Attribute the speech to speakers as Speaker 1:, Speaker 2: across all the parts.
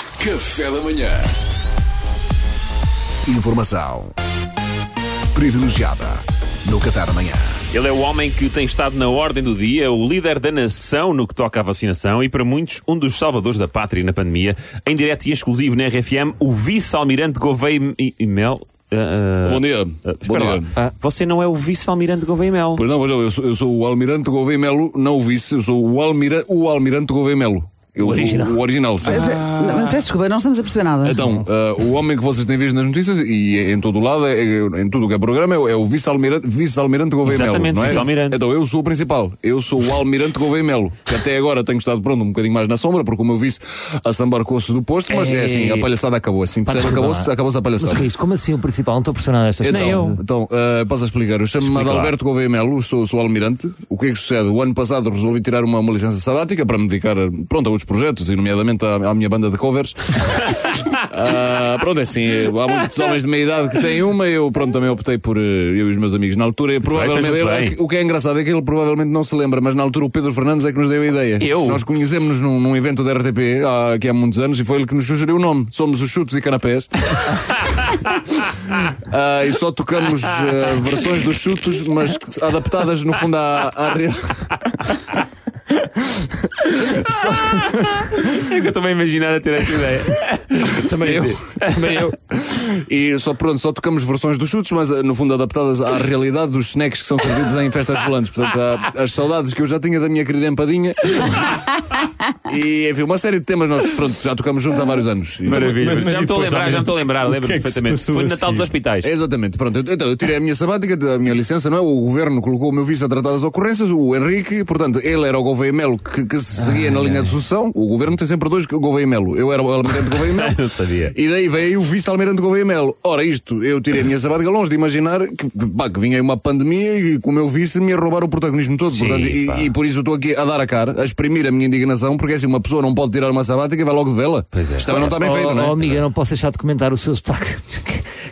Speaker 1: Café da manhã.
Speaker 2: Informação privilegiada no Café da Manhã.
Speaker 3: Ele é o homem que tem estado na ordem do dia, o líder da nação no que toca à vacinação e, para muitos, um dos salvadores da pátria na pandemia. Em direto e exclusivo na RFM, o vice-almirante Gouveia e e Mel. ah,
Speaker 4: Bom dia.
Speaker 3: ah,
Speaker 4: Bom dia.
Speaker 3: Ah, você não é o vice-almirante Gouveia e Mel.
Speaker 4: Pois não, pois não, eu sou, eu sou o Almirante Gouveia Melo, não o vice, eu sou o, almira, o Almirante Gouveia Melo. Eu
Speaker 3: original.
Speaker 4: Sou o original, sim.
Speaker 5: Não, Peço desculpa, não estamos a perceber nada.
Speaker 4: Então, ah, o homem que vocês têm visto nas notícias e em todo o lado, é- é- em tudo o que é programa, é, o- é o vice-almirante vice Gouveia Melo.
Speaker 3: Exatamente,
Speaker 4: não é?
Speaker 3: vice-almirante.
Speaker 4: Então, eu sou o principal. Eu sou o Almirante Gouveia Melo, que até agora tenho estado pronto um bocadinho mais na sombra, porque o meu vice assambarcou-se do posto, mas é assim, a palhaçada acabou. Assim, acabou-se
Speaker 6: lá.
Speaker 4: acabou a
Speaker 6: Mas
Speaker 4: palhaçada.
Speaker 6: o é isto? Como assim o principal? Não estou a perceber nada destas
Speaker 4: Então,
Speaker 3: Nem eu.
Speaker 4: então ah, posso explicar. Eu chamo-me
Speaker 3: lá.
Speaker 4: Adalberto Gouveia Melo, sou, sou almirante. O que é que sucede? O ano passado resolvi tirar uma, uma licença sabática para me dedicar pronto, a outros projetos, e nomeadamente à, à minha banda de covers. Ah, pronto, é assim, há muitos homens de meia idade que têm uma, eu pronto, também optei por eh, eu e os meus amigos. Na altura,
Speaker 3: bem,
Speaker 4: provavelmente,
Speaker 3: fez muito
Speaker 4: ele-
Speaker 3: bem.
Speaker 4: o que é engraçado é que ele provavelmente não se lembra, mas na altura o Pedro Fernandes é que nos deu a ideia.
Speaker 3: Eu?
Speaker 4: Nós conhecemos-nos num, num evento da RTP há, aqui há muitos anos e foi ele que nos sugeriu o nome. Somos os Chutos e Canapés. Ah, e só tocamos ah, versões dos chutos, mas adaptadas no fundo à, à real.
Speaker 3: É que eu estou a imaginar a ter esta ideia.
Speaker 4: Também
Speaker 3: Sim,
Speaker 4: eu.
Speaker 3: sim.
Speaker 4: Também eu. E só pronto, só tocamos versões dos chutos, mas ah, no fundo adaptadas à realidade dos snacks que são servidos em festas volantes. Portanto, há as saudades que eu já tinha da minha querida empadinha. E enfim, uma série de temas nós pronto, já tocamos juntos há vários anos.
Speaker 3: Maravilha.
Speaker 7: Mas- mas
Speaker 3: já me estou a lembrar, já me estou a lembrar, lembro
Speaker 7: é se
Speaker 3: perfeitamente. Foi no Natal dos? Hospitais.
Speaker 4: Exatamente, pronto. Então eu tirei a minha sabática, a minha licença, não é? O governo colocou o meu vice a tratar das ocorrências, o Henrique, portanto, ele era o Gouveia Melo que, que se seguia na linha de sucessão. O governo tem sempre dois Gouveia Melo. Eu era o almirante Gouveia Melo.
Speaker 3: Não sabia.
Speaker 4: E daí veio o vice-almirante Gouveia Melo. Ora, isto, eu tirei a minha sabática longe de imaginar que, pá, que vinha aí uma pandemia e com o meu vice me ia roubar o protagonismo todo.
Speaker 3: Sim,
Speaker 4: portanto, e, e por isso eu estou aqui a dar a cara, a exprimir a minha indignação, porque assim, uma pessoa não pode tirar uma sabática e vai logo de vela.
Speaker 3: Pois é.
Speaker 4: Isto também não está bem
Speaker 6: oh,
Speaker 4: feito, não é?
Speaker 6: Oh, amiga, eu não posso deixar de comentar o seu sotaque,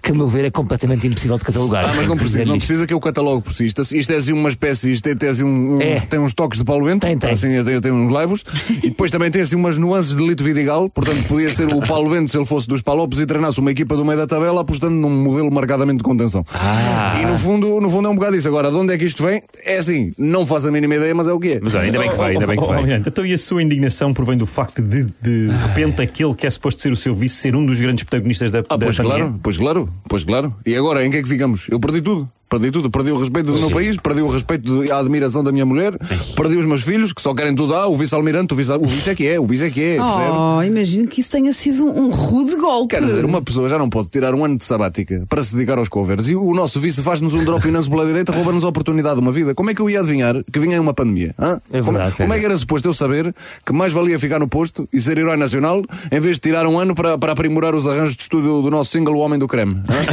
Speaker 6: que, a meu ver é completamente impossível de catalogar.
Speaker 4: Ah, mas não precisa, não precisa que eu catalogue por si. Isto, isto é assim uma espécie, isto é, tem, assim um- uns,
Speaker 6: É.
Speaker 4: tem uns toques de Paulo Bento,
Speaker 6: Tem, tem.
Speaker 4: Assim, tem, tem uns laivos, e depois também tem assim umas nuances de Lito Vidigal, portanto podia ser o Paulo Bento se ele fosse dos Palopes e treinasse uma equipa do meio da tabela apostando num modelo marcadamente de contenção.
Speaker 3: Ah.
Speaker 4: E no fundo, no fundo é um bocado isso. Agora, de onde é que isto vem? É assim, não faço a mínima ideia, mas é o que é.
Speaker 3: Mas ainda bem que vai, ainda bem que
Speaker 7: Oh,
Speaker 3: vai.
Speaker 7: Almirante, então e a sua indignação provém do facto de, de, de repente, aquele que é suposto ser o seu vice ser um dos grandes protagonistas da,
Speaker 4: Ah,
Speaker 7: da
Speaker 4: pois
Speaker 7: pandemia?
Speaker 4: claro, pois claro, pois claro. E agora, em que é que ficamos? Eu perdi tudo. Perdi tudo, perdi o respeito do meu país, perdi o respeito e a admiração da minha mulher, perdi os meus filhos, que só querem tudo. Ah, o vice-almirante, o vice, o vice é que é, o vice é que é.
Speaker 5: Oh, imagino que isso tenha sido um, um rude golpe.
Speaker 4: Quer dizer, uma pessoa já não pode tirar um ano de sabática para se dedicar aos covers e o nosso vice faz-nos um drop in pela direita, rouba-nos a oportunidade de uma vida. Como é que eu ia adivinhar que vinha uma pandemia? hã?
Speaker 6: É
Speaker 4: como,
Speaker 6: verdade,
Speaker 4: como é que era suposto eu saber que mais valia ficar no posto e ser herói nacional em vez de tirar um ano para, para aprimorar os arranjos de estúdio do nosso single O Homem do Creme? hã?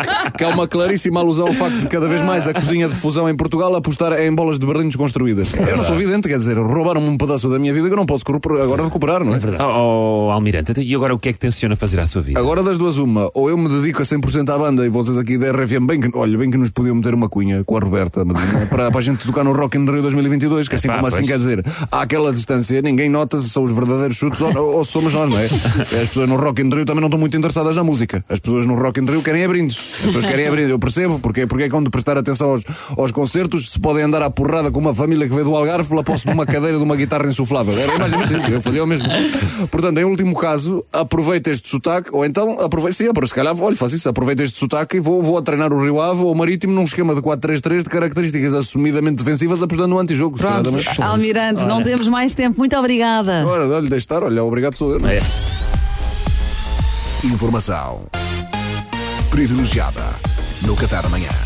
Speaker 4: que é uma claríssima alusão ao facto de cada vez mais a cozinha de fusão em Portugal apostar em bolas de berlim desconstruídas. Eu não sou vidente, quer dizer, roubaram-me um pedaço da minha vida que eu não posso recuperar- agora recuperar, não é?
Speaker 3: Oh, oh, Almirante, então, e agora o que é que tenciona fazer à sua vida?
Speaker 4: Agora das duas uma, ou eu me dedico a 100% à banda e vocês aqui da RFM bem que, olha, bem que nos podiam meter uma cunha com a Roberta Medina, para, para a gente tocar no Rock in Rio 2022, que assim
Speaker 3: Epá,
Speaker 4: como assim
Speaker 3: pois.
Speaker 4: quer dizer, há aquela distância, ninguém nota se são os verdadeiros chutes ou, ou se somos nós, não é? As pessoas no Rock in Rio também não estão muito interessadas na música. As pessoas no Rock in Rio querem é brindes. As pessoas querem brindes. Eu percebo, porque, porque é que hão de prestar atenção aos, aos concertos, se podem andar à porrada com uma família que veio do Algarve pela posse de uma cadeira de uma guitarra insuflável. Era mais eu fazia o mesmo. Portanto, em último caso, aproveita este sotaque, ou então aproveita, sim, se calhar, olha, faço isso, aproveita este sotaque e vou, vou a treinar o Rio Ave ou o Marítimo num esquema de 4-3-3 de características assumidamente defensivas, apostando no antijogo.
Speaker 5: Pronto. Almirante, não temos mais tempo. Muito obrigada.
Speaker 4: Ora, olha, deixa estar, olha, obrigado sou eu. é?
Speaker 3: É.
Speaker 2: Informação privilegiada no Café da Manhã.